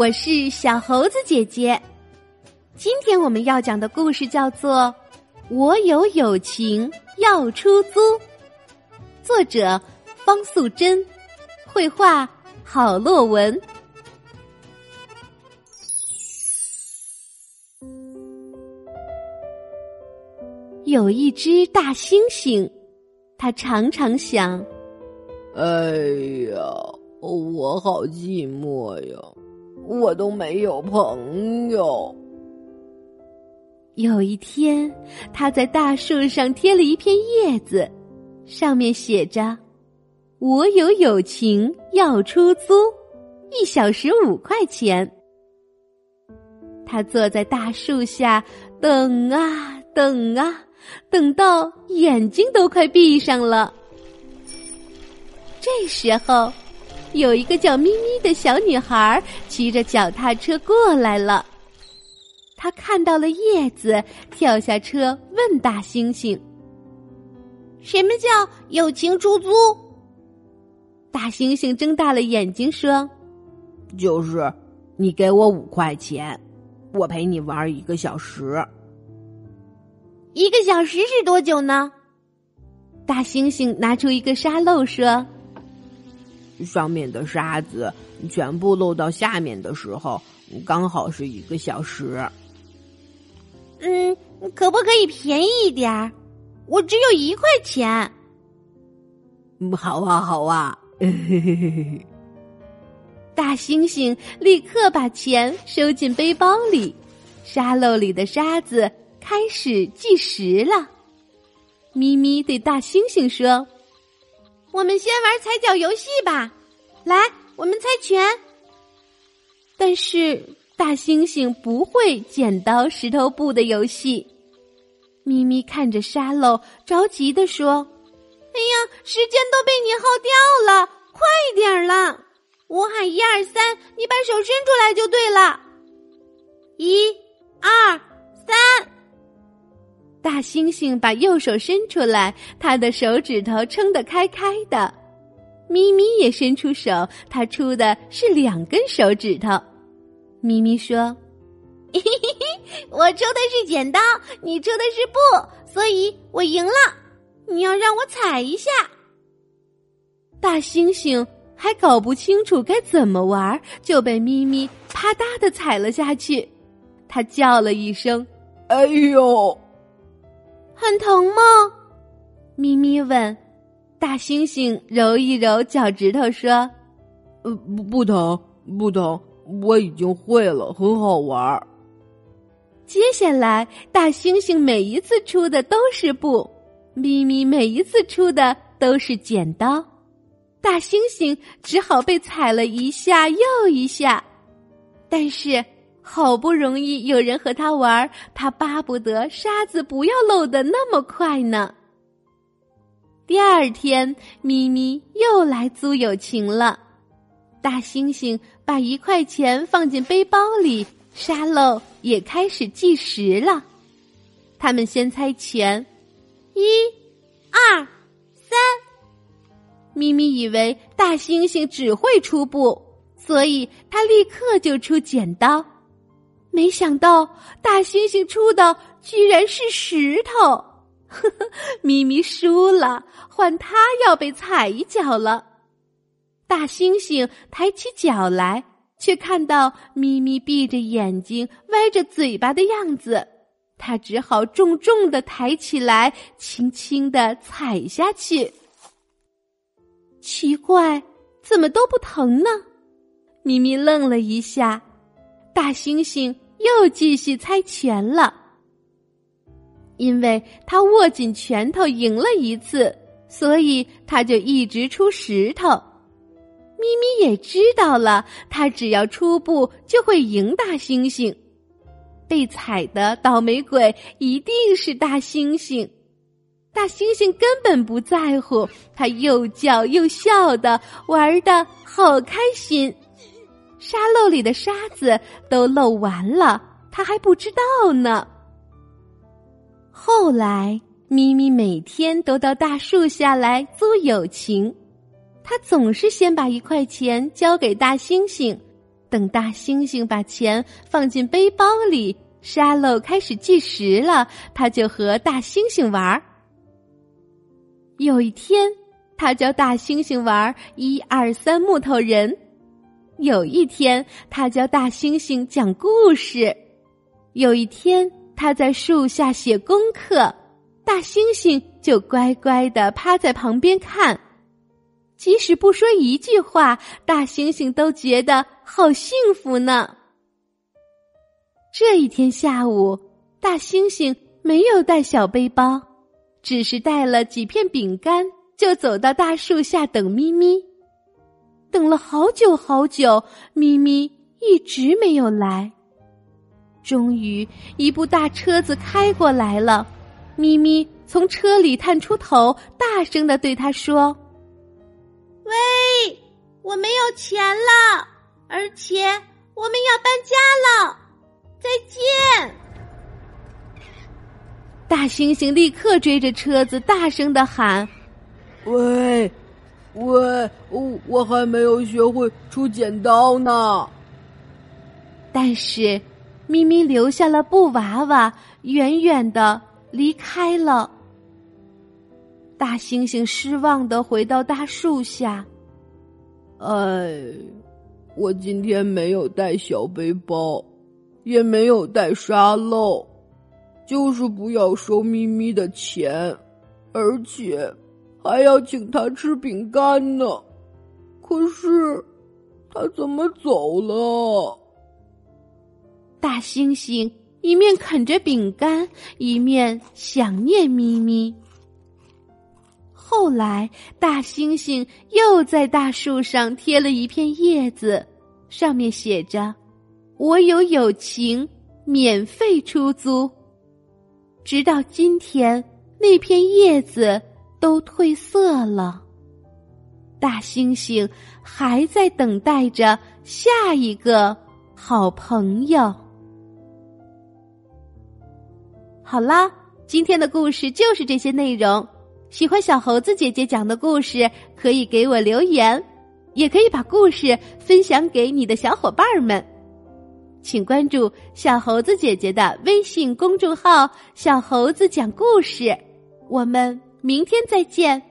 我是小猴子姐姐。今天我们要讲的故事叫做《我有友情要出租》，作者方素珍，绘画郝洛文。有一只大猩猩，它常常想：“哎呀，我好寂寞呀，我都没有朋友。”有一天，他在大树上贴了一片叶子，上面写着：“我有友情要出租，一小时五块钱。”他坐在大树下等啊等啊，等到眼睛都快闭上了。这时候，有一个叫咪咪的小女孩骑着脚踏车过来了。她看到了叶子，跳下车问大猩猩：“什么叫友情出租？”大猩猩睁大了眼睛说：“就是你给我五块钱，我陪你玩一个小时。一个小时是多久呢？”大猩猩拿出一个沙漏说：“上面的沙子全部漏到下面的时候，刚好是一个小时。”嗯，可不可以便宜一点儿？我只有一块钱。嗯，好啊，好啊。大猩猩立刻把钱收进背包里，沙漏里的沙子开始计时了。咪咪对大猩猩说：“我们先玩踩脚游戏吧，来，我们猜拳。”但是。大猩猩不会剪刀石头布的游戏。咪咪看着沙漏，着急的说：“哎呀，时间都被你耗掉了，快点儿了！我喊一二三，你把手伸出来就对了。一、二、三。”大猩猩把右手伸出来，他的手指头撑得开开的。咪咪也伸出手，他出的是两根手指头。咪咪说：“我出的是剪刀，你出的是布，所以我赢了。你要让我踩一下。”大猩猩还搞不清楚该怎么玩，就被咪咪啪嗒的踩了下去。他叫了一声：“哎呦，很疼吗？”咪咪问。大猩猩揉一揉脚趾头说：“呃，不不疼，不疼。”我已经会了，很好玩。接下来，大猩猩每一次出的都是布，咪咪每一次出的都是剪刀，大猩猩只好被踩了一下又一下。但是，好不容易有人和他玩，他巴不得沙子不要漏的那么快呢。第二天，咪咪又来租友情了。大猩猩把一块钱放进背包里，沙漏也开始计时了。他们先猜拳，一、二、三。咪咪以为大猩猩只会出布，所以他立刻就出剪刀。没想到大猩猩出的居然是石头，呵呵，咪咪输了，换他要被踩一脚了。大猩猩抬起脚来，却看到咪咪闭着眼睛、歪着嘴巴的样子，他只好重重的抬起来，轻轻的踩下去。奇怪，怎么都不疼呢？咪咪愣了一下，大猩猩又继续猜拳了，因为他握紧拳头赢了一次，所以他就一直出石头。咪咪也知道了，他只要出布就会赢大猩猩。被踩的倒霉鬼一定是大猩猩。大猩猩根本不在乎，他又叫又笑的，玩的好开心。沙漏里的沙子都漏完了，他还不知道呢。后来，咪咪每天都到大树下来租友情。他总是先把一块钱交给大猩猩，等大猩猩把钱放进背包里，沙漏开始计时了，他就和大猩猩玩。有一天，他教大猩猩玩一二三木头人；有一天，他教大猩猩讲故事；有一天，他在树下写功课，大猩猩就乖乖的趴在旁边看。即使不说一句话，大猩猩都觉得好幸福呢。这一天下午，大猩猩没有带小背包，只是带了几片饼干，就走到大树下等咪咪。等了好久好久，咪咪一直没有来。终于，一部大车子开过来了，咪咪从车里探出头，大声的对他说。喂，我没有钱了，而且我们要搬家了，再见！大猩猩立刻追着车子，大声的喊：“喂，喂，我我还没有学会出剪刀呢。”但是，咪咪留下了布娃娃，远远的离开了。大猩猩失望的回到大树下。哎，我今天没有带小背包，也没有带沙漏，就是不要收咪咪的钱，而且还要请他吃饼干呢。可是他怎么走了？大猩猩一面啃着饼干，一面想念咪咪。后来，大猩猩又在大树上贴了一片叶子，上面写着：“我有友情，免费出租。”直到今天，那片叶子都褪色了。大猩猩还在等待着下一个好朋友。好啦，今天的故事就是这些内容。喜欢小猴子姐姐讲的故事，可以给我留言，也可以把故事分享给你的小伙伴们。请关注小猴子姐姐的微信公众号“小猴子讲故事”。我们明天再见。